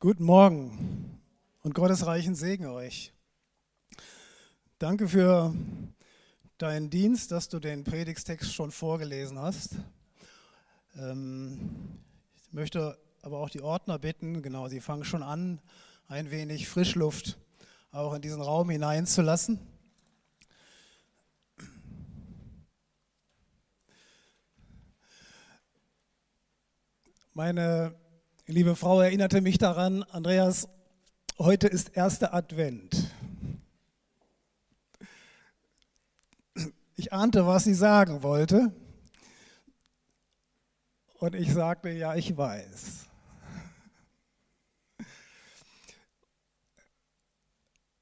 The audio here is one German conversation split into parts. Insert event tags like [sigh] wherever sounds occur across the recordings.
Guten Morgen und Gottes reichen Segen euch. Danke für deinen Dienst, dass du den Predigstext schon vorgelesen hast. Ähm, ich möchte aber auch die Ordner bitten, genau, sie fangen schon an, ein wenig Frischluft auch in diesen Raum hineinzulassen. Meine liebe Frau erinnerte mich daran, Andreas, heute ist erster Advent. Ich ahnte, was sie sagen wollte. Und ich sagte, ja, ich weiß.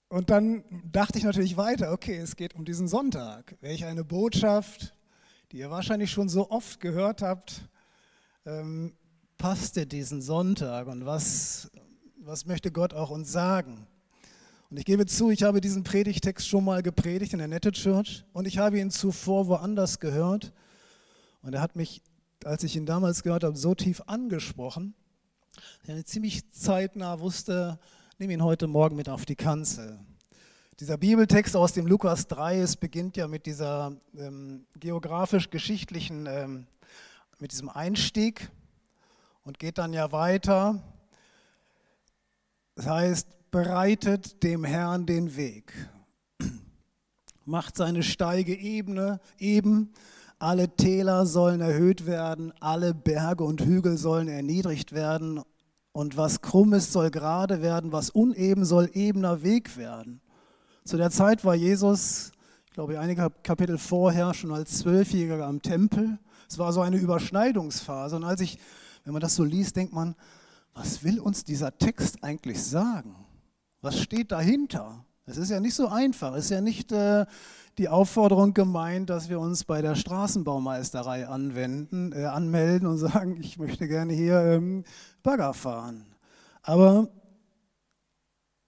Und dann dachte ich natürlich weiter, okay, es geht um diesen Sonntag. Welch eine Botschaft, die ihr wahrscheinlich schon so oft gehört habt. Ähm, passte diesen Sonntag und was, was möchte Gott auch uns sagen? Und ich gebe zu, ich habe diesen Predigtext schon mal gepredigt in der Nette Church und ich habe ihn zuvor woanders gehört. Und er hat mich, als ich ihn damals gehört habe, so tief angesprochen, dass ich ziemlich zeitnah wusste, nehme ihn heute Morgen mit auf die Kanzel. Dieser Bibeltext aus dem Lukas 3, es beginnt ja mit dieser ähm, geografisch-geschichtlichen, ähm, mit diesem Einstieg und geht dann ja weiter. Das heißt, bereitet dem Herrn den Weg, [clears throat] macht seine Steige ebene, eben, alle Täler sollen erhöht werden, alle Berge und Hügel sollen erniedrigt werden und was krumm ist, soll gerade werden, was uneben soll ebener Weg werden. Zu der Zeit war Jesus, ich glaube einige Kapitel vorher, schon als Zwölfjähriger am Tempel. Es war so eine Überschneidungsphase. Und als ich wenn man das so liest, denkt man, was will uns dieser Text eigentlich sagen? Was steht dahinter? Es ist ja nicht so einfach. Es ist ja nicht äh, die Aufforderung gemeint, dass wir uns bei der Straßenbaumeisterei anwenden, äh, anmelden und sagen, ich möchte gerne hier ähm, Bagger fahren. Aber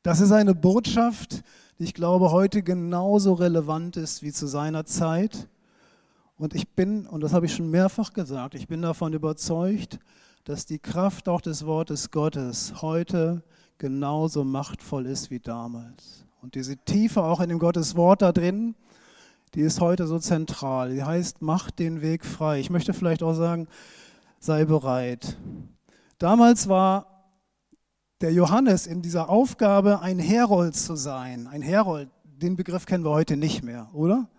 das ist eine Botschaft, die ich glaube heute genauso relevant ist wie zu seiner Zeit. Und ich bin, und das habe ich schon mehrfach gesagt, ich bin davon überzeugt, dass die Kraft auch des Wortes Gottes heute genauso machtvoll ist wie damals. Und diese Tiefe auch in dem Gottes Wort da drin, die ist heute so zentral. Die heißt, mach den Weg frei. Ich möchte vielleicht auch sagen, sei bereit. Damals war der Johannes in dieser Aufgabe, ein Herold zu sein. Ein Herold, den Begriff kennen wir heute nicht mehr, oder?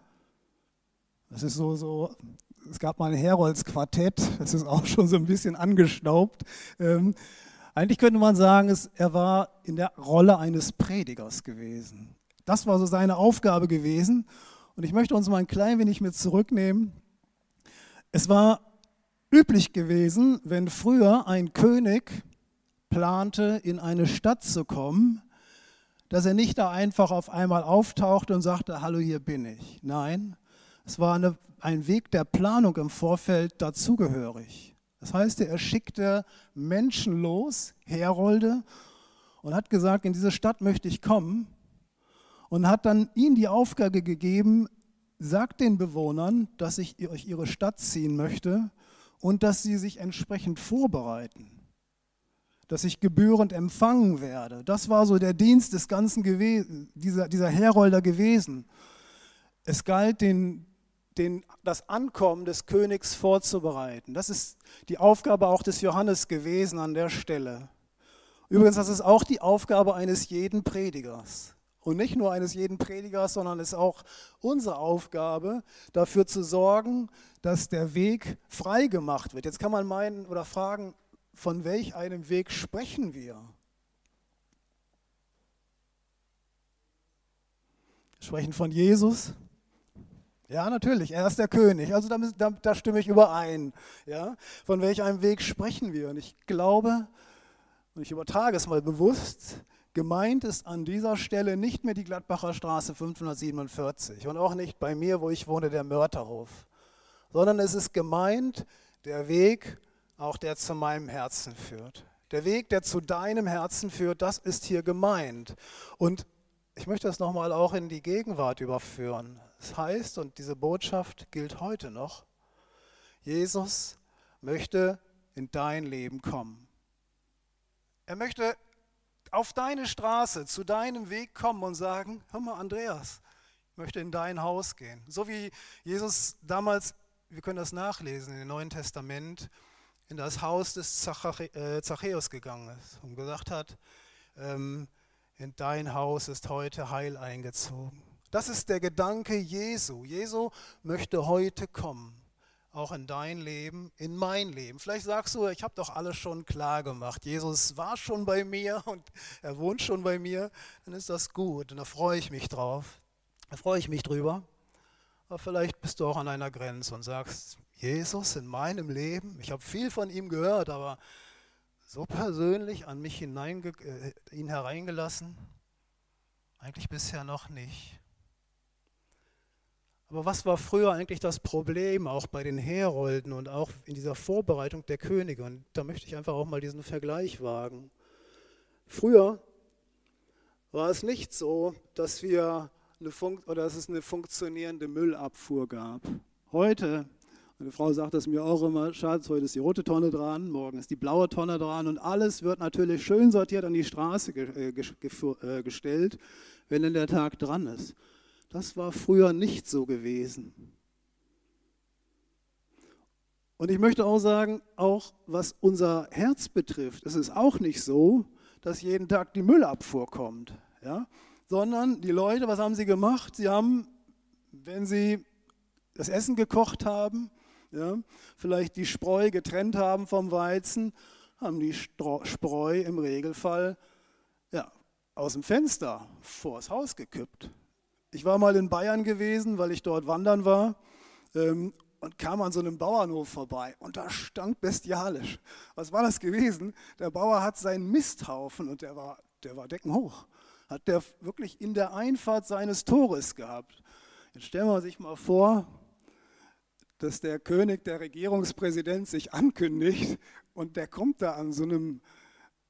Das ist so, so es gab mal ein Heroldsquartett, das ist auch schon so ein bisschen angestaubt. Ähm, eigentlich könnte man sagen, es, er war in der Rolle eines Predigers gewesen. Das war so seine Aufgabe gewesen. Und ich möchte uns mal ein klein wenig mit zurücknehmen. Es war üblich gewesen, wenn früher ein König plante, in eine Stadt zu kommen, dass er nicht da einfach auf einmal auftauchte und sagte, hallo, hier bin ich. Nein, es war eine ein Weg der Planung im Vorfeld dazugehörig. Das heißt, er schickte Menschen los, Herolde, und hat gesagt, in diese Stadt möchte ich kommen und hat dann ihnen die Aufgabe gegeben, sagt den Bewohnern, dass ich euch ihre Stadt ziehen möchte und dass sie sich entsprechend vorbereiten, dass ich gebührend empfangen werde. Das war so der Dienst des ganzen gewesen, dieser, dieser Herolder gewesen. Es galt, den, den, das Ankommen des Königs vorzubereiten. Das ist die Aufgabe auch des Johannes gewesen an der Stelle. Übrigens, das ist auch die Aufgabe eines jeden Predigers. Und nicht nur eines jeden Predigers, sondern es ist auch unsere Aufgabe, dafür zu sorgen, dass der Weg frei gemacht wird. Jetzt kann man meinen oder fragen, von welch einem Weg sprechen wir? Wir sprechen von Jesus, ja, natürlich, er ist der König. Also da, da, da, stimme ich überein. Ja? Von welch einem Weg sprechen wir? Und ich glaube, und ich übertrage es mal bewusst, gemeint ist an dieser Stelle nicht mehr die Gladbacher Straße 547 und auch nicht bei mir, wo ich wohne, der Mörterhof, sondern es ist gemeint der Weg, auch der zu meinem Herzen führt. Der Weg, der zu deinem Herzen führt, das ist hier gemeint. Und ich möchte das nochmal auch in die Gegenwart überführen. Das heißt, und diese Botschaft gilt heute noch, Jesus möchte in dein Leben kommen. Er möchte auf deine Straße, zu deinem Weg kommen und sagen, hör mal Andreas, ich möchte in dein Haus gehen. So wie Jesus damals, wir können das nachlesen im Neuen Testament, in das Haus des äh, Zachäus gegangen ist und gesagt hat, ähm, in dein Haus ist heute Heil eingezogen. Das ist der Gedanke Jesu. Jesu möchte heute kommen auch in dein Leben, in mein Leben. Vielleicht sagst du, ich habe doch alles schon klar gemacht. Jesus war schon bei mir und er wohnt schon bei mir. Dann ist das gut und da freue ich mich drauf. Da freue ich mich drüber. Aber vielleicht bist du auch an einer Grenze und sagst, Jesus in meinem Leben, ich habe viel von ihm gehört, aber so persönlich an mich hineinge äh, ihn hereingelassen, eigentlich bisher noch nicht. Aber was war früher eigentlich das Problem, auch bei den Herolden und auch in dieser Vorbereitung der Könige? Und da möchte ich einfach auch mal diesen Vergleich wagen. Früher war es nicht so, dass, wir eine Fun oder dass es eine funktionierende Müllabfuhr gab. Heute, meine Frau sagt das mir auch immer, Schatz, heute ist die rote Tonne dran, morgen ist die blaue Tonne dran und alles wird natürlich schön sortiert an die Straße ge ge ge gestellt, wenn denn der Tag dran ist. Das war früher nicht so gewesen. Und ich möchte auch sagen, auch was unser Herz betrifft, es ist auch nicht so, dass jeden Tag die Müllabfuhr kommt, ja? sondern die Leute, was haben sie gemacht? Sie haben, wenn sie das Essen gekocht haben, ja, vielleicht die Spreu getrennt haben vom Weizen, haben die Spreu im Regelfall ja, aus dem Fenster vors Haus gekippt. Ich war mal in Bayern gewesen, weil ich dort wandern war ähm, und kam an so einem Bauernhof vorbei und da stank bestialisch. Was war das gewesen? Der Bauer hat seinen Misthaufen und der war, der war deckenhoch. Hat der wirklich in der Einfahrt seines Tores gehabt. Jetzt stellen wir sich mal vor, dass der König, der Regierungspräsident sich ankündigt und der kommt da an so einem,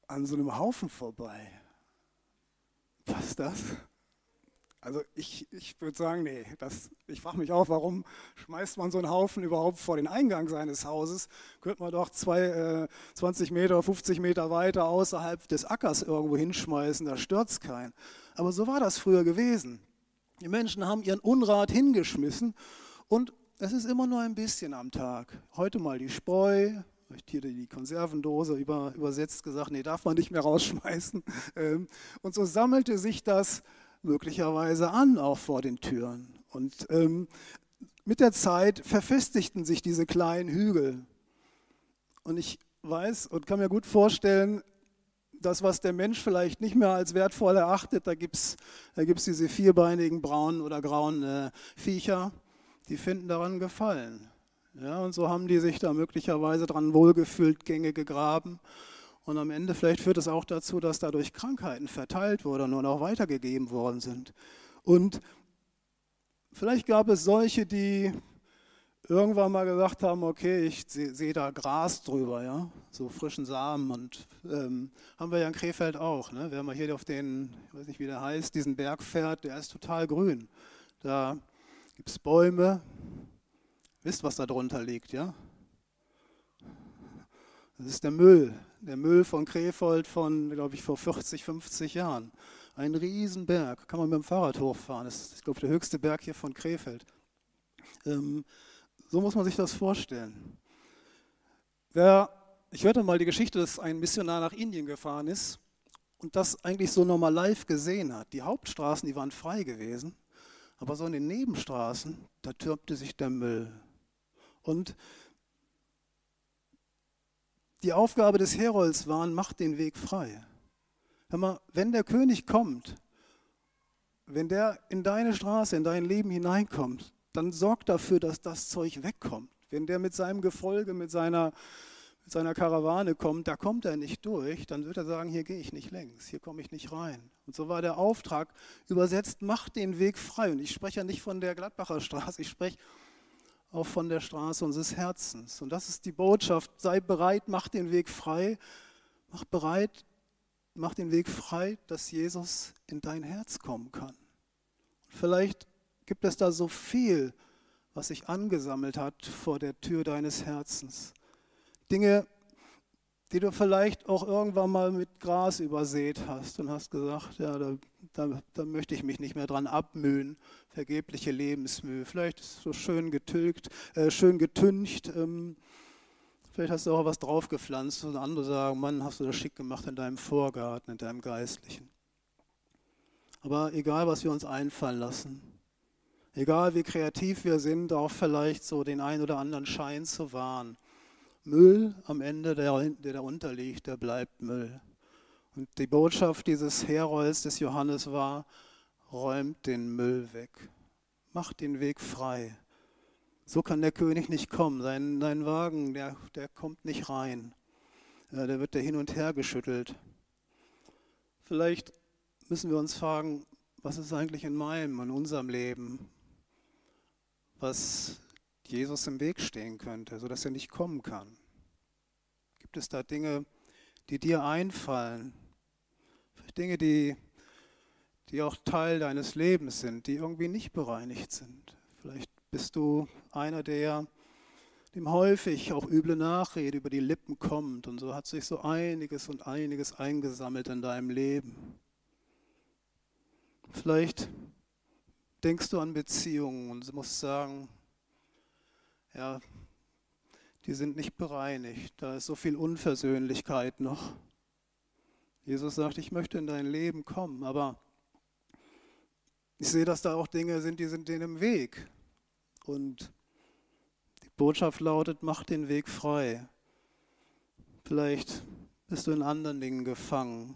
an so einem Haufen vorbei. Was ist das? Also ich, ich würde sagen, nee, das, ich frage mich auch, warum schmeißt man so einen Haufen überhaupt vor den Eingang seines Hauses? Könnte man doch zwei, äh, 20 Meter, 50 Meter weiter außerhalb des Ackers irgendwo hinschmeißen, da stört es keinen. Aber so war das früher gewesen. Die Menschen haben ihren Unrat hingeschmissen und es ist immer nur ein bisschen am Tag. Heute mal die Spreu, vielleicht hier die Konservendose über, übersetzt gesagt, nee, darf man nicht mehr rausschmeißen. [laughs] Ähm, und so sammelte sich das möglicherweise an, auch vor den Türen. Und ähm, mit der Zeit verfestigten sich diese kleinen Hügel. Und ich weiß und kann mir gut vorstellen, das, was der Mensch vielleicht nicht mehr als wertvoll erachtet, da gibt es da gibt's diese vierbeinigen braunen oder grauen äh, Viecher, die finden daran Gefallen. Ja, und so haben die sich da möglicherweise dran wohlgefühlt Gänge gegraben und am Ende vielleicht führt es auch dazu, dass dadurch Krankheiten verteilt wurden und auch weitergegeben worden sind. Und vielleicht gab es solche, die irgendwann mal gesagt haben, okay, ich sehe seh da Gras drüber, ja, so frischen Samen und ähm, haben wir ja in Krefeld auch. Ne? Wenn man hier auf den, ich weiß nicht wie der heißt, diesen Berg fährt, der ist total grün. Da gibt es Bäume. Wisst, was da drunter liegt, ja? Das ist der Müll, der Müll von Krefeld von, glaube ich, vor 40, 50 Jahren. Ein Riesenberg, kann man mit dem Fahrrad hochfahren. Das ist, glaube ich, der höchste Berg hier von Krefeld. Ähm, so muss man sich das vorstellen. Wer, ich hörte mal die Geschichte, dass ein Missionar nach Indien gefahren ist und das eigentlich so nochmal live gesehen hat. Die Hauptstraßen, die waren frei gewesen, aber so in den Nebenstraßen, da türmte sich der Müll. Und die Aufgabe des Herolds war, macht den Weg frei. Hör mal, wenn der König kommt, wenn der in deine Straße, in dein Leben hineinkommt, dann sorg dafür, dass das Zeug wegkommt. Wenn der mit seinem Gefolge, mit seiner, mit seiner Karawane kommt, da kommt er nicht durch, dann wird er sagen, hier gehe ich nicht längs, hier komme ich nicht rein. Und so war der Auftrag übersetzt, macht den Weg frei. Und ich spreche ja nicht von der Gladbacher Straße, ich spreche auch von der Straße unseres Herzens. Und das ist die Botschaft. Sei bereit, mach den Weg frei. Mach bereit, mach den Weg frei, dass Jesus in dein Herz kommen kann. Vielleicht gibt es da so viel, was sich angesammelt hat vor der Tür deines Herzens. Dinge, die du vielleicht auch irgendwann mal mit Gras übersät hast und hast gesagt, ja, da, da, da möchte ich mich nicht mehr dran abmühen, vergebliche Lebensmühe. Vielleicht ist es so schön getilgt, äh, schön getüncht. Ähm, vielleicht hast du auch was draufgepflanzt und andere sagen, Mann, hast du das schick gemacht in deinem Vorgarten, in deinem Geistlichen. Aber egal, was wir uns einfallen lassen, egal wie kreativ wir sind, auch vielleicht so den einen oder anderen Schein zu wahren, Müll am Ende, der, der darunter liegt, der bleibt Müll. Und die Botschaft dieses Herolds des Johannes war, räumt den Müll weg, macht den Weg frei. So kann der König nicht kommen. Sein, sein Wagen, der, der kommt nicht rein. Der wird da hin und her geschüttelt. Vielleicht müssen wir uns fragen, was ist eigentlich in meinem, in unserem Leben, was Jesus im Weg stehen könnte, sodass er nicht kommen kann? Gibt es da Dinge, die dir einfallen? Dinge, die, die auch Teil deines Lebens sind, die irgendwie nicht bereinigt sind. Vielleicht bist du einer, der dem häufig auch üble Nachrede über die Lippen kommt und so hat sich so einiges und einiges eingesammelt in deinem Leben. Vielleicht denkst du an Beziehungen und musst sagen, ja, die sind nicht bereinigt. Da ist so viel Unversöhnlichkeit noch. Jesus sagt, ich möchte in dein Leben kommen, aber ich sehe, dass da auch Dinge sind, die sind denen im Weg. Und die Botschaft lautet, mach den Weg frei. Vielleicht bist du in anderen Dingen gefangen.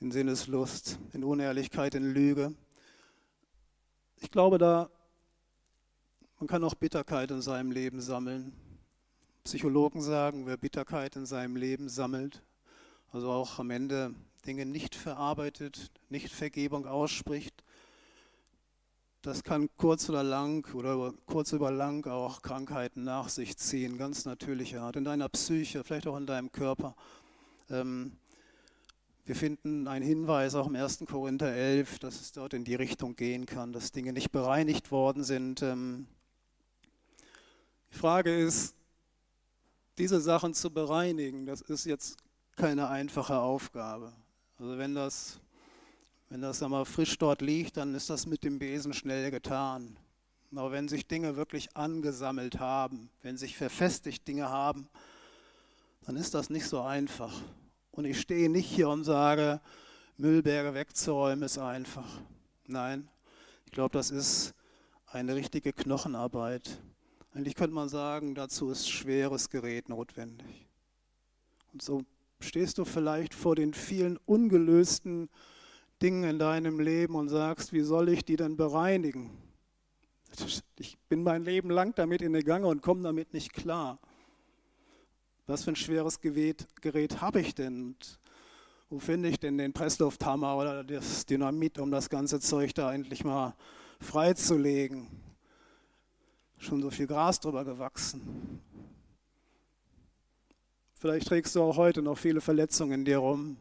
In Sinneslust, in Unehrlichkeit, in Lüge. Ich glaube, da man kann auch Bitterkeit in seinem Leben sammeln. Psychologen sagen, wer Bitterkeit in seinem Leben sammelt, also auch am Ende Dinge nicht verarbeitet, nicht Vergebung ausspricht, das kann kurz oder lang oder kurz über lang auch Krankheiten nach sich ziehen, ganz natürliche Art, in deiner Psyche, vielleicht auch in deinem Körper. Ähm, wir finden einen Hinweis auch im 1. Korinther 11, dass es dort in die Richtung gehen kann, dass Dinge nicht bereinigt worden sind. Ähm, die Frage ist, diese Sachen zu bereinigen, das ist jetzt keine einfache Aufgabe. Also wenn das, wenn das einmal frisch dort liegt, dann ist das mit dem Besen schnell getan. Aber wenn sich Dinge wirklich angesammelt haben, wenn sich verfestigt Dinge haben, dann ist das nicht so einfach. Und ich stehe nicht hier und sage, Müllberge wegzuräumen ist einfach. Nein, ich glaube, das ist eine richtige Knochenarbeit. Eigentlich könnte man sagen, dazu ist schweres Gerät notwendig. Und so stehst du vielleicht vor den vielen ungelösten Dingen in deinem Leben und sagst, wie soll ich die denn bereinigen? Ich bin mein Leben lang damit in der Gange und komme damit nicht klar. Was für ein schweres Gerät, Gerät habe ich denn? Und wo finde ich denn den Presslufthammer oder das Dynamit, um das ganze Zeug da endlich mal freizulegen? Schon so viel Gras drüber gewachsen. Vielleicht trägst du auch heute noch viele Verletzungen in dir rum,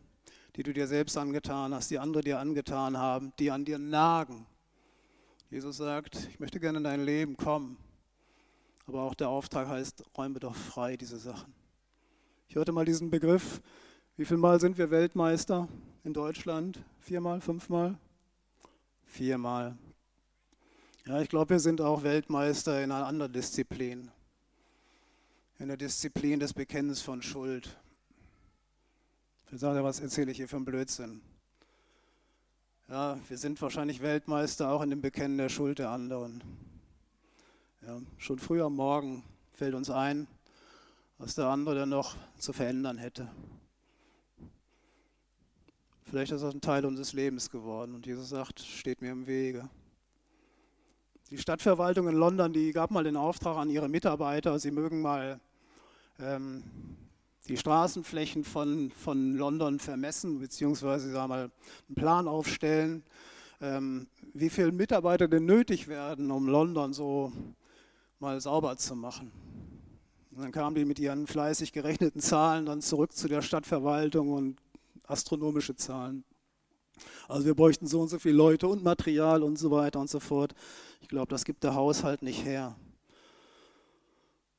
die du dir selbst angetan hast, die andere dir angetan haben, die an dir nagen. Jesus sagt, ich möchte gerne in dein Leben kommen, aber auch der Auftrag heißt, räume doch frei diese Sachen. Ich hörte mal diesen Begriff, wie viel Mal sind wir Weltmeister in Deutschland? Viermal, fünfmal? Viermal. Ja, ich glaube, wir sind auch Weltmeister in einer anderen Disziplin. In der Disziplin des Bekennens von Schuld. Ich sage, was erzähle ich hier für einen Blödsinn? Ja, wir sind wahrscheinlich Weltmeister auch in dem Bekennen der Schuld der anderen. Ja, schon früh am Morgen fällt uns ein, was der andere dann noch zu verändern hätte. Vielleicht ist das ein Teil unseres Lebens geworden und Jesus sagt, steht mir im Wege. Die Stadtverwaltung in London, die gab mal den Auftrag an ihre Mitarbeiter, sie mögen mal ähm, die Straßenflächen von, von London vermessen, beziehungsweise sagen mal, einen Plan aufstellen, ähm, wie viele Mitarbeiter denn nötig werden, um London so mal sauber zu machen. Und dann kamen die mit ihren fleißig gerechneten Zahlen dann zurück zu der Stadtverwaltung und astronomische Zahlen. Also wir bräuchten so und so viele Leute und Material und so weiter und so fort. Ich glaube, das gibt der Haushalt nicht her.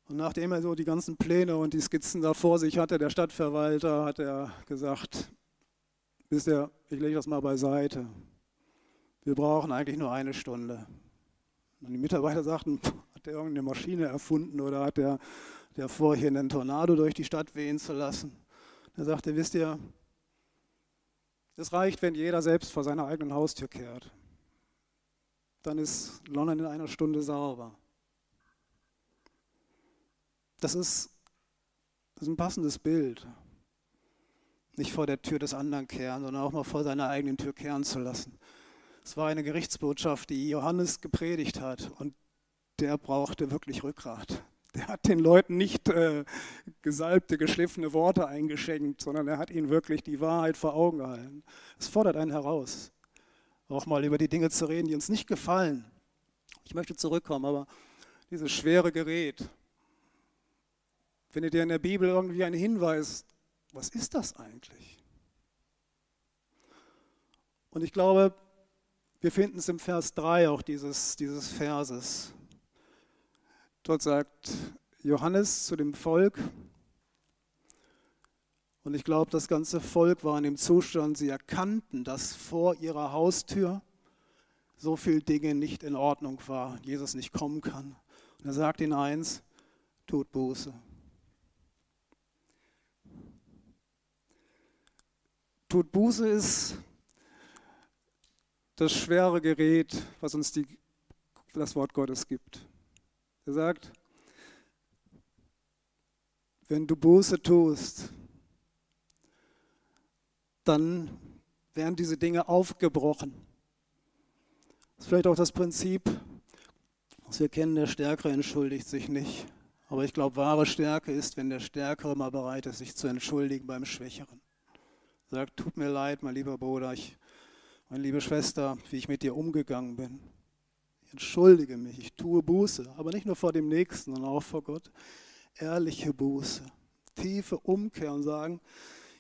Und nachdem er so die ganzen Pläne und die Skizzen da vor sich hatte, der Stadtverwalter, hat er gesagt, wisst ihr, ich lege das mal beiseite. Wir brauchen eigentlich nur eine Stunde. Und die Mitarbeiter sagten, hat er irgendeine Maschine erfunden oder hat er der vor, hier einen Tornado durch die Stadt wehen zu lassen? Er sagte, wisst ihr, es reicht, wenn jeder selbst vor seiner eigenen Haustür kehrt. Dann ist London in einer Stunde sauber. Das ist, das ist ein passendes Bild. Nicht vor der Tür des anderen kehren, sondern auch mal vor seiner eigenen Tür kehren zu lassen. Es war eine Gerichtsbotschaft, die Johannes gepredigt hat und der brauchte wirklich Rückgrat. Der hat den Leuten nicht äh, gesalbte, geschliffene Worte eingeschenkt, sondern er hat ihnen wirklich die Wahrheit vor Augen gehalten. Es fordert einen heraus, auch mal über die Dinge zu reden, die uns nicht gefallen. Ich möchte zurückkommen, aber dieses schwere Gerät, findet ihr in der Bibel irgendwie einen Hinweis, was ist das eigentlich? Und ich glaube, wir finden es im Vers 3 auch dieses, dieses Verses. Dort sagt Johannes zu dem Volk, und ich glaube, das ganze Volk war in dem Zustand, sie erkannten, dass vor ihrer Haustür so viele Dinge nicht in Ordnung war, Jesus nicht kommen kann. Und er sagt ihnen eins, tut Buße. Tut Buße ist das schwere Gerät, was uns die, das Wort Gottes gibt. Er sagt, wenn du Buße tust, dann werden diese Dinge aufgebrochen. Das ist vielleicht auch das Prinzip, was wir kennen, der Stärkere entschuldigt sich nicht. Aber ich glaube, wahre Stärke ist, wenn der Stärkere mal bereit ist, sich zu entschuldigen beim Schwächeren. Sagt, tut mir leid, mein lieber Bruder, ich, meine liebe Schwester, wie ich mit dir umgegangen bin entschuldige mich, ich tue Buße, aber nicht nur vor dem Nächsten, sondern auch vor Gott. Ehrliche Buße, tiefe Umkehr und sagen,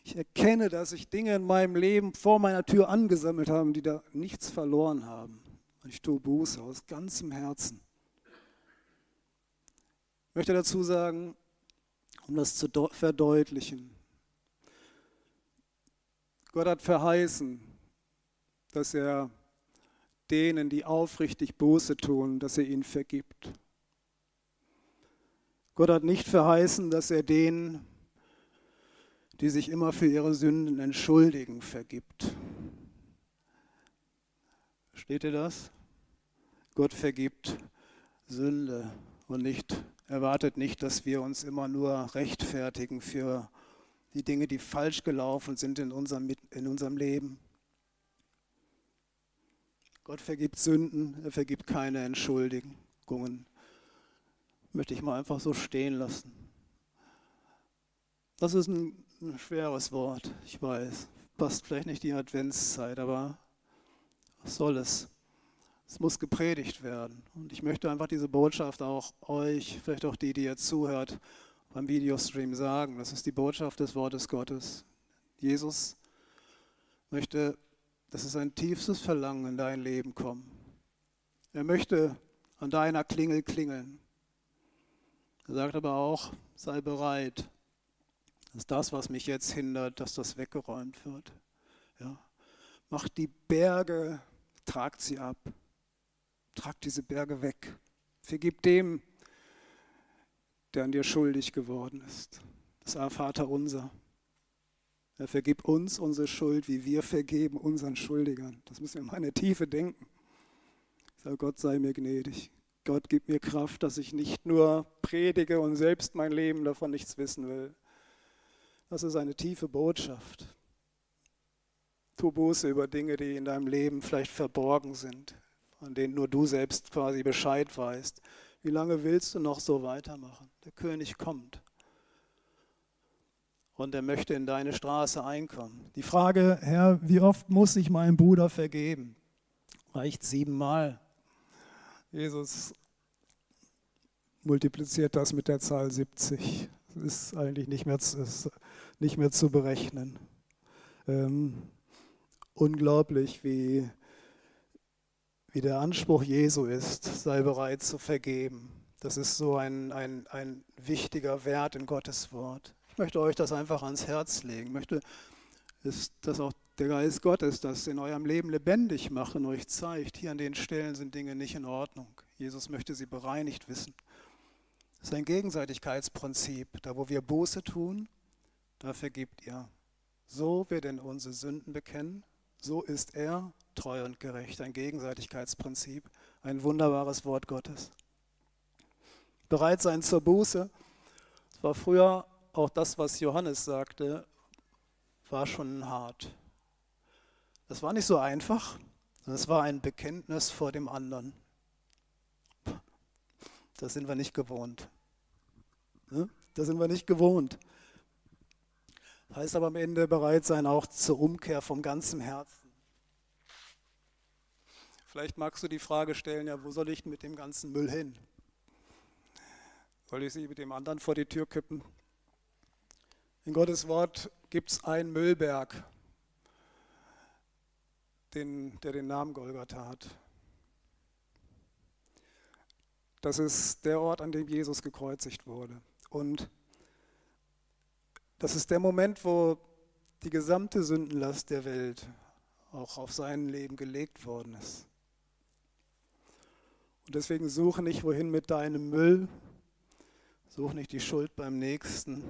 ich erkenne, dass ich Dinge in meinem Leben vor meiner Tür angesammelt habe, die da nichts verloren haben. Und ich tue Buße aus ganzem Herzen. Ich möchte dazu sagen, um das zu verdeutlichen, Gott hat verheißen, dass er denen, die aufrichtig Buße tun, dass er ihnen vergibt. Gott hat nicht verheißen, dass er denen, die sich immer für ihre Sünden entschuldigen, vergibt. Versteht ihr das? Gott vergibt Sünde und nicht, erwartet nicht, dass wir uns immer nur rechtfertigen für die Dinge, die falsch gelaufen sind in unserem, in unserem Leben. Gott vergibt Sünden, er vergibt keine Entschuldigungen. Möchte ich mal einfach so stehen lassen. Das ist ein, ein schweres Wort, ich weiß. Passt vielleicht nicht die Adventszeit, aber was soll es? Es muss gepredigt werden. Und ich möchte einfach diese Botschaft auch euch, vielleicht auch die, die jetzt zuhört, beim Videostream sagen. Das ist die Botschaft des Wortes Gottes. Jesus möchte dass es ein tiefstes Verlangen in dein Leben kommt. Er möchte an deiner Klingel klingeln. Er sagt aber auch, sei bereit, dass das, was mich jetzt hindert, dass das weggeräumt wird. Ja. Mach die Berge, tragt sie ab. Trag diese Berge weg. Vergib dem, der an dir schuldig geworden ist. Das Vater unser. Er vergibt uns unsere Schuld, wie wir vergeben unseren Schuldigern. Das müssen wir in meine Tiefe denken. Ich sage, Gott sei mir gnädig. Gott gibt mir Kraft, dass ich nicht nur predige und selbst mein Leben davon nichts wissen will. Das ist eine tiefe Botschaft. Tu Buße über Dinge, die in deinem Leben vielleicht verborgen sind, von denen nur du selbst quasi Bescheid weißt. Wie lange willst du noch so weitermachen? Der König kommt und er möchte in deine Straße einkommen. Die Frage, Herr, wie oft muss ich meinem Bruder vergeben? Reicht siebenmal. Jesus multipliziert das mit der Zahl 70. Das ist eigentlich nicht mehr, ist nicht mehr zu berechnen. Ähm, unglaublich, wie, wie der Anspruch Jesu ist, sei bereit zu vergeben. Das ist so ein, ein, ein wichtiger Wert in Gottes Wort. Ich möchte euch das einfach ans Herz legen. Ich möchte, dass auch der Geist Gottes das in eurem Leben lebendig macht und euch zeigt, hier an den Stellen sind Dinge nicht in Ordnung. Jesus möchte sie bereinigt wissen. Das ist ein Gegenseitigkeitsprinzip. Da, wo wir Buße tun, da vergibt ihr. So wir denn unsere Sünden bekennen, so ist er treu und gerecht. Ein Gegenseitigkeitsprinzip, ein wunderbares Wort Gottes. Bereit sein zur Buße. Das war früher auch das, was Johannes sagte, war schon hart. Das war nicht so einfach, es war ein Bekenntnis vor dem anderen. Das sind wir nicht gewohnt. Ne? Das sind wir nicht gewohnt. Heißt aber am Ende bereit sein, auch zur Umkehr vom ganzen Herzen. Vielleicht magst du die Frage stellen, ja, wo soll ich mit dem ganzen Müll hin? Soll ich sie mit dem anderen vor die Tür kippen? In Gottes Wort gibt es einen Müllberg, den, der den Namen Golgatha hat. Das ist der Ort, an dem Jesus gekreuzigt wurde. Und das ist der Moment, wo die gesamte Sündenlast der Welt auch auf sein Leben gelegt worden ist. Und deswegen suche nicht wohin mit deinem Müll, suche nicht die Schuld beim Nächsten,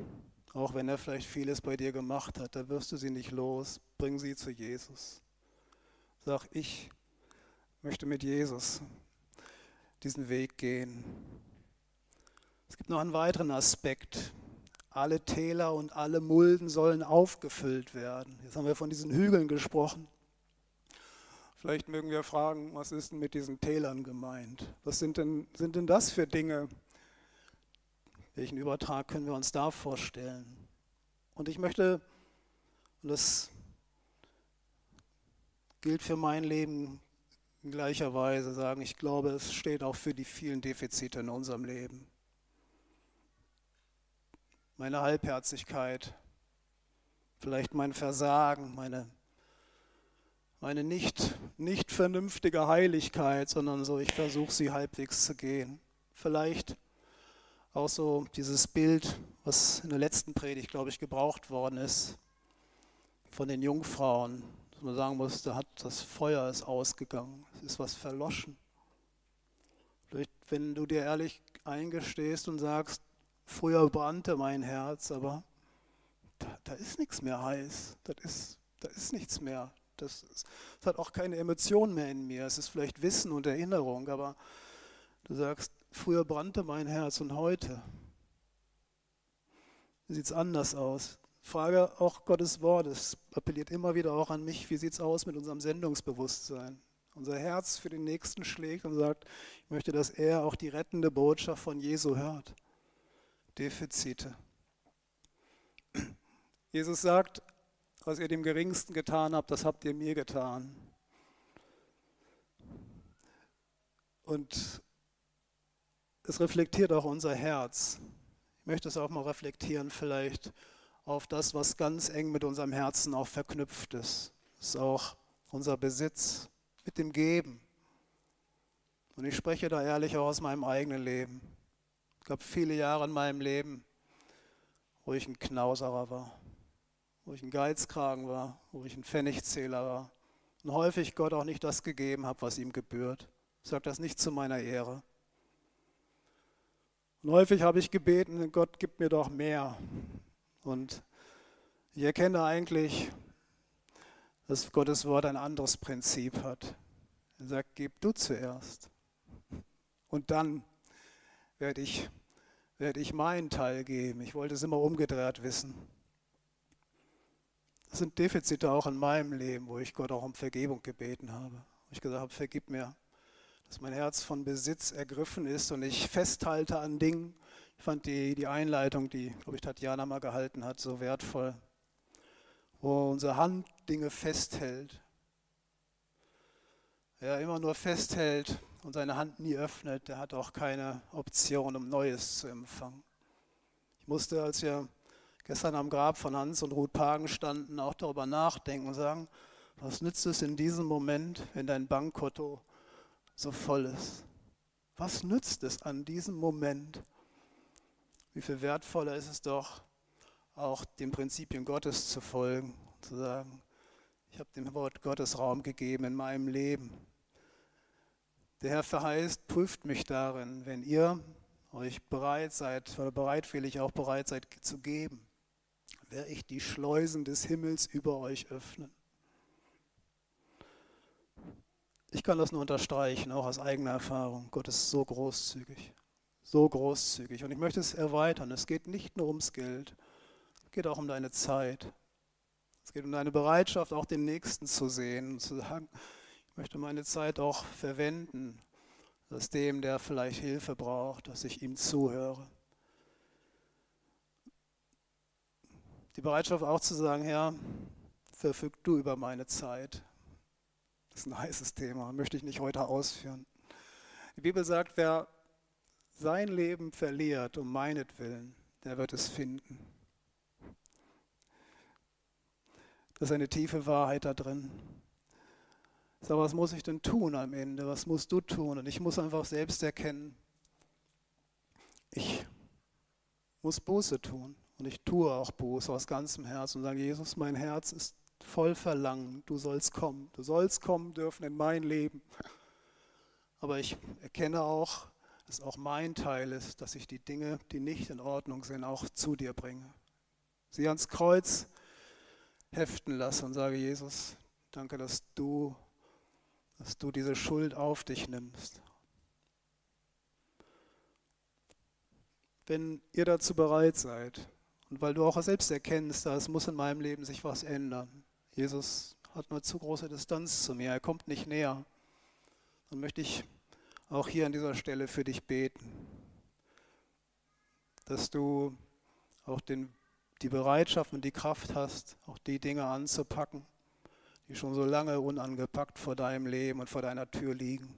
auch wenn er vielleicht vieles bei dir gemacht hat, da wirst du sie nicht los, bring sie zu Jesus. Sag, ich möchte mit Jesus diesen Weg gehen. Es gibt noch einen weiteren Aspekt. Alle Täler und alle Mulden sollen aufgefüllt werden. Jetzt haben wir von diesen Hügeln gesprochen. Vielleicht mögen wir fragen, was ist denn mit diesen Tälern gemeint? Was sind denn, sind denn das für Dinge? Welchen Übertrag können wir uns da vorstellen? Und ich möchte, und das gilt für mein Leben in gleicher Weise sagen, ich glaube, es steht auch für die vielen Defizite in unserem Leben. Meine Halbherzigkeit, vielleicht mein Versagen, meine, meine nicht, nicht vernünftige Heiligkeit, sondern so, ich versuche sie halbwegs zu gehen. Vielleicht auch so dieses Bild, was in der letzten Predigt, glaube ich, gebraucht worden ist, von den Jungfrauen, dass man sagen muss, da hat das Feuer ist ausgegangen, es ist was verloschen. Vielleicht, wenn du dir ehrlich eingestehst und sagst, früher brannte mein Herz, aber da, da ist nichts mehr heiß, das ist, da ist nichts mehr. Das, das hat auch keine Emotion mehr in mir. Es ist vielleicht Wissen und Erinnerung, aber du sagst, früher brannte mein Herz und heute sieht es anders aus. Frage auch Gottes Wort, es appelliert immer wieder auch an mich, wie sieht es aus mit unserem Sendungsbewusstsein? Unser Herz für den Nächsten schlägt und sagt, ich möchte, dass er auch die rettende Botschaft von Jesu hört. Defizite. Jesus sagt, was ihr dem Geringsten getan habt, das habt ihr mir getan. Und es reflektiert auch unser Herz. Ich möchte es auch mal reflektieren, vielleicht auf das, was ganz eng mit unserem Herzen auch verknüpft ist. Das ist auch unser Besitz mit dem Geben. Und ich spreche da ehrlich auch aus meinem eigenen Leben. Es gab viele Jahre in meinem Leben, wo ich ein Knauserer war, wo ich ein Geizkragen war, wo ich ein Pfennigzähler war und häufig Gott auch nicht das gegeben habe, was ihm gebührt. Ich sage das nicht zu meiner Ehre. Und häufig habe ich gebeten, Gott gib mir doch mehr. Und ich erkenne eigentlich, dass Gottes Wort ein anderes Prinzip hat. Er sagt, gib du zuerst. Und dann werde ich, werde ich meinen Teil geben. Ich wollte es immer umgedreht wissen. Das sind Defizite auch in meinem Leben, wo ich Gott auch um Vergebung gebeten habe. Wo ich gesagt habe, vergib mir, dass mein Herz von Besitz ergriffen ist und ich festhalte an Dingen, ich fand die, die Einleitung, die, glaube ich, Tatjana mal gehalten hat, so wertvoll, wo unsere Hand Dinge festhält. Wer immer nur festhält und seine Hand nie öffnet, der hat auch keine Option, um Neues zu empfangen. Ich musste, als wir gestern am Grab von Hans und Ruth Pagen standen, auch darüber nachdenken und sagen, was nützt es in diesem Moment, wenn dein Bankkonto so voll ist? Was nützt es an diesem Moment? Wie viel wertvoller ist es doch, auch den Prinzipien Gottes zu folgen, zu sagen, ich habe dem Wort Gottes Raum gegeben in meinem Leben. Der Herr verheißt, prüft mich darin, wenn ihr euch bereit seid oder bereitwillig auch bereit seid zu geben, werde ich die Schleusen des Himmels über euch öffnen. Ich kann das nur unterstreichen, auch aus eigener Erfahrung. Gott ist so großzügig, so großzügig. Und ich möchte es erweitern. Es geht nicht nur ums Geld, es geht auch um deine Zeit. Es geht um deine Bereitschaft, auch den Nächsten zu sehen und zu sagen, ich möchte meine Zeit auch verwenden, dass dem, der vielleicht Hilfe braucht, dass ich ihm zuhöre. Die Bereitschaft auch zu sagen, Herr, verfüg du über meine Zeit. Das ist ein heißes Thema, möchte ich nicht heute ausführen. Die Bibel sagt, wer sein Leben verliert um meinetwillen, der wird es finden. Das ist eine tiefe Wahrheit da drin. Sag, was muss ich denn tun am Ende? Was musst du tun? Und ich muss einfach selbst erkennen, ich muss Buße tun. Und ich tue auch Buße aus ganzem Herzen und sage, Jesus, mein Herz ist voll Verlangen. Du sollst kommen. Du sollst kommen dürfen in mein Leben. Aber ich erkenne auch, dass auch mein Teil ist, dass ich die Dinge, die nicht in Ordnung sind, auch zu dir bringe. Sie ans Kreuz heften lasse und sage, Jesus, danke, dass du, dass du diese Schuld auf dich nimmst. Wenn ihr dazu bereit seid und weil du auch selbst erkennst, da es muss in meinem Leben sich was ändern. Jesus hat nur zu große Distanz zu mir, er kommt nicht näher. Dann möchte ich auch hier an dieser Stelle für dich beten, dass du auch den die Bereitschaft und die Kraft hast, auch die Dinge anzupacken, die schon so lange unangepackt vor deinem Leben und vor deiner Tür liegen.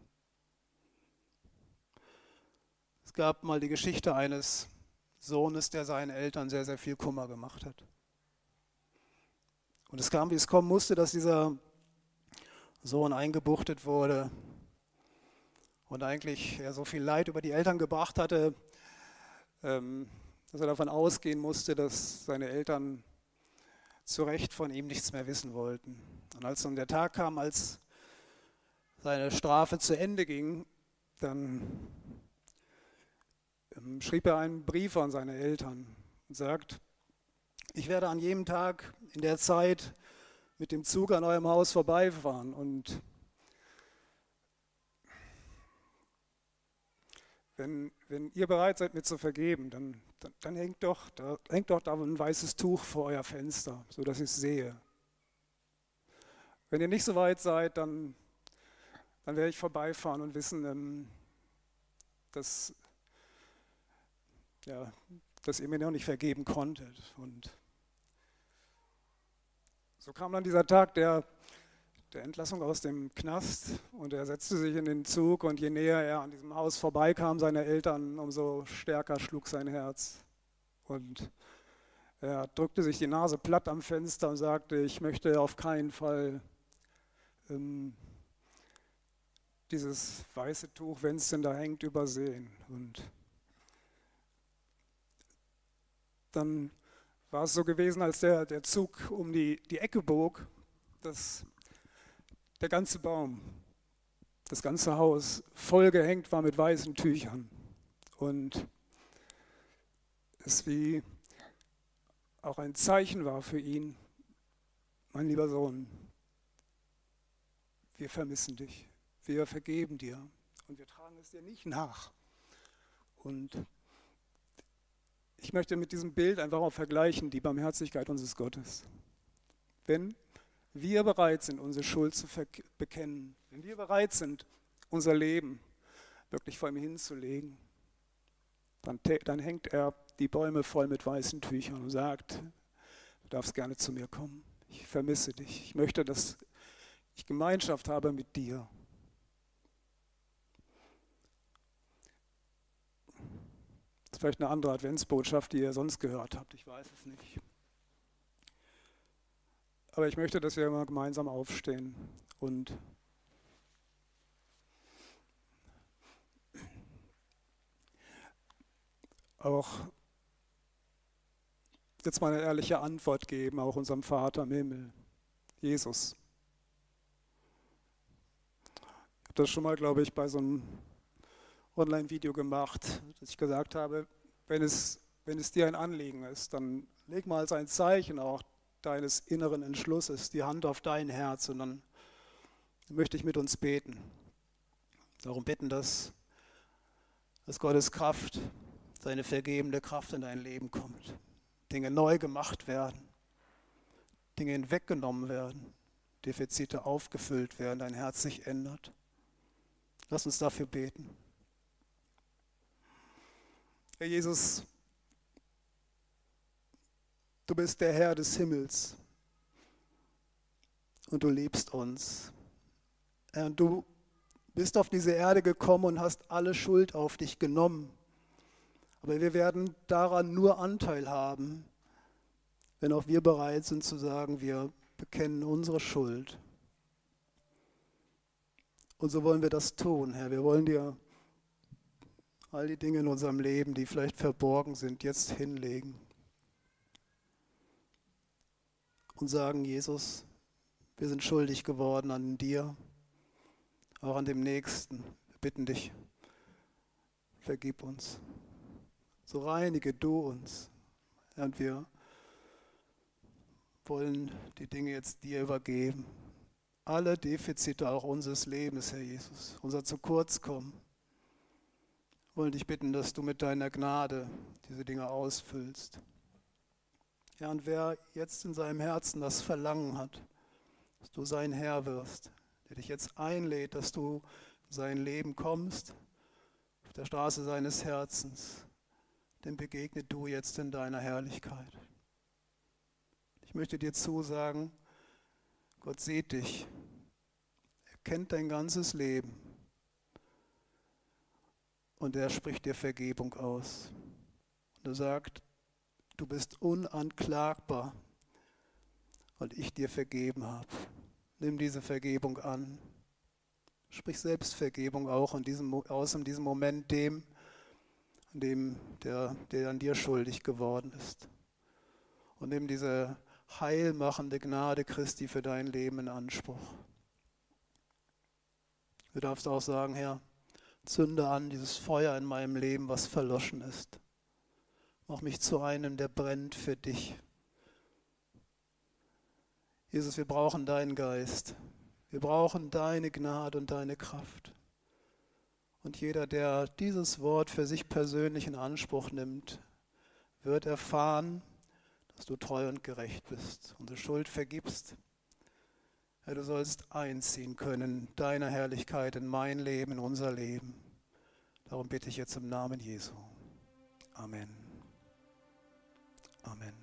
Es gab mal die Geschichte eines Sohnes, der seinen Eltern sehr, sehr viel Kummer gemacht hat. Und es kam, wie es kommen musste, dass dieser Sohn eingebuchtet wurde und eigentlich er so viel Leid über die Eltern gebracht hatte, ähm, dass er davon ausgehen musste, dass seine Eltern zu Recht von ihm nichts mehr wissen wollten. Und als dann der Tag kam, als seine Strafe zu Ende ging, dann ähm, schrieb er einen Brief an seine Eltern und sagt, ich werde an jedem Tag in der Zeit mit dem Zug an eurem Haus vorbeifahren und wenn, wenn ihr bereit seid, mir zu vergeben, dann, dann, dann, hängt, doch, da, hängt doch da ein weißes Tuch vor euer Fenster, sodass ich es sehe. Wenn ihr nicht so weit seid, dann, dann werde ich vorbeifahren und wissen, ähm, dass, ja, dass ihr mir noch nicht vergeben konntet. Und so kam dann dieser Tag, der der Entlassung aus dem Knast und er setzte sich in den Zug und je näher er an diesem Haus vorbeikam, seine Eltern, umso stärker schlug sein Herz. Und er drückte sich die Nase platt am Fenster und sagte, ich möchte auf keinen Fall ähm, dieses weiße Tuch, wenn es denn da hängt, übersehen. Und dann war es so gewesen, als der, der Zug um die, die Ecke bog, dass der ganze Baum, das ganze Haus vollgehängt war mit weißen Tüchern. Und es wie auch ein Zeichen war für ihn, mein lieber Sohn, wir vermissen dich, wir vergeben dir und wir tragen es dir nicht nach. Und ich möchte mit diesem Bild einfach auch vergleichen, die Barmherzigkeit unseres Gottes. Wenn wir bereit sind, unsere Schuld zu bekennen, wenn wir bereit sind, unser Leben wirklich vor ihm hinzulegen, dann, dann hängt er die Bäume voll mit weißen Tüchern und sagt, du darfst gerne zu mir kommen. Ich vermisse dich. Ich möchte, dass ich Gemeinschaft habe mit dir. Das ist vielleicht eine andere Adventsbotschaft, die ihr sonst gehört habt. Ich weiß es nicht. Aber ich möchte, dass wir mal gemeinsam aufstehen und auch jetzt mal eine ehrliche Antwort geben, auch unserem Vater im Himmel, Jesus. Ich habe das schon mal, glaube ich, bei so einem Online-Video gemacht, dass ich gesagt habe, wenn es, wenn es dir ein Anliegen ist, dann leg mal als ein Zeichen auch deines inneren Entschlusses die Hand auf dein Herz und dann möchte ich mit uns beten. Darum bitten, dass, dass Gottes Kraft, seine vergebende Kraft in dein Leben kommt. Dinge neu gemacht werden, Dinge hinweggenommen werden, Defizite aufgefüllt werden, dein Herz sich ändert. Lass uns dafür beten. Herr Jesus, du bist der Herr des Himmels und du liebst uns. Herr, und du bist auf diese Erde gekommen und hast alle Schuld auf dich genommen. Aber wir werden daran nur Anteil haben, wenn auch wir bereit sind zu sagen, wir bekennen unsere Schuld. Und so wollen wir das tun, Herr. Wir wollen dir all die Dinge in unserem Leben, die vielleicht verborgen sind, jetzt hinlegen. Und sagen, Jesus, wir sind schuldig geworden an dir, auch an dem Nächsten. Wir bitten dich, vergib uns. So reinige du uns. Und wir wollen die Dinge jetzt dir übergeben. Alle Defizite auch unseres Lebens, Herr Jesus, unser zu kurz kommen wollen dich bitten, dass du mit deiner Gnade diese Dinge ausfüllst. Ja, und wer jetzt in seinem Herzen das Verlangen hat, dass du sein Herr wirst, der dich jetzt einlädt, dass du in sein Leben kommst, auf der Straße seines Herzens, dem begegnet du jetzt in deiner Herrlichkeit. Ich möchte dir zusagen, Gott sieht dich, er kennt dein ganzes Leben und er spricht dir Vergebung aus. Und er sagt, du bist unanklagbar, weil ich dir vergeben habe. Nimm diese Vergebung an. Sprich selbst Vergebung auch in diesem, aus in diesem Moment dem, dem der, der an dir schuldig geworden ist. Und nimm diese heilmachende Gnade Christi für dein Leben in Anspruch. Du darfst auch sagen, Herr, Zünde an, dieses Feuer in meinem Leben, was verloschen ist. Mach mich zu einem, der brennt für dich. Jesus, wir brauchen deinen Geist. Wir brauchen deine Gnade und deine Kraft. Und jeder, der dieses Wort für sich persönlich in Anspruch nimmt, wird erfahren, dass du treu und gerecht bist, unsere Schuld vergibst. Herr, du sollst einziehen können, deiner Herrlichkeit in mein Leben, in unser Leben. Darum bitte ich jetzt im Namen Jesu. Amen. Amen.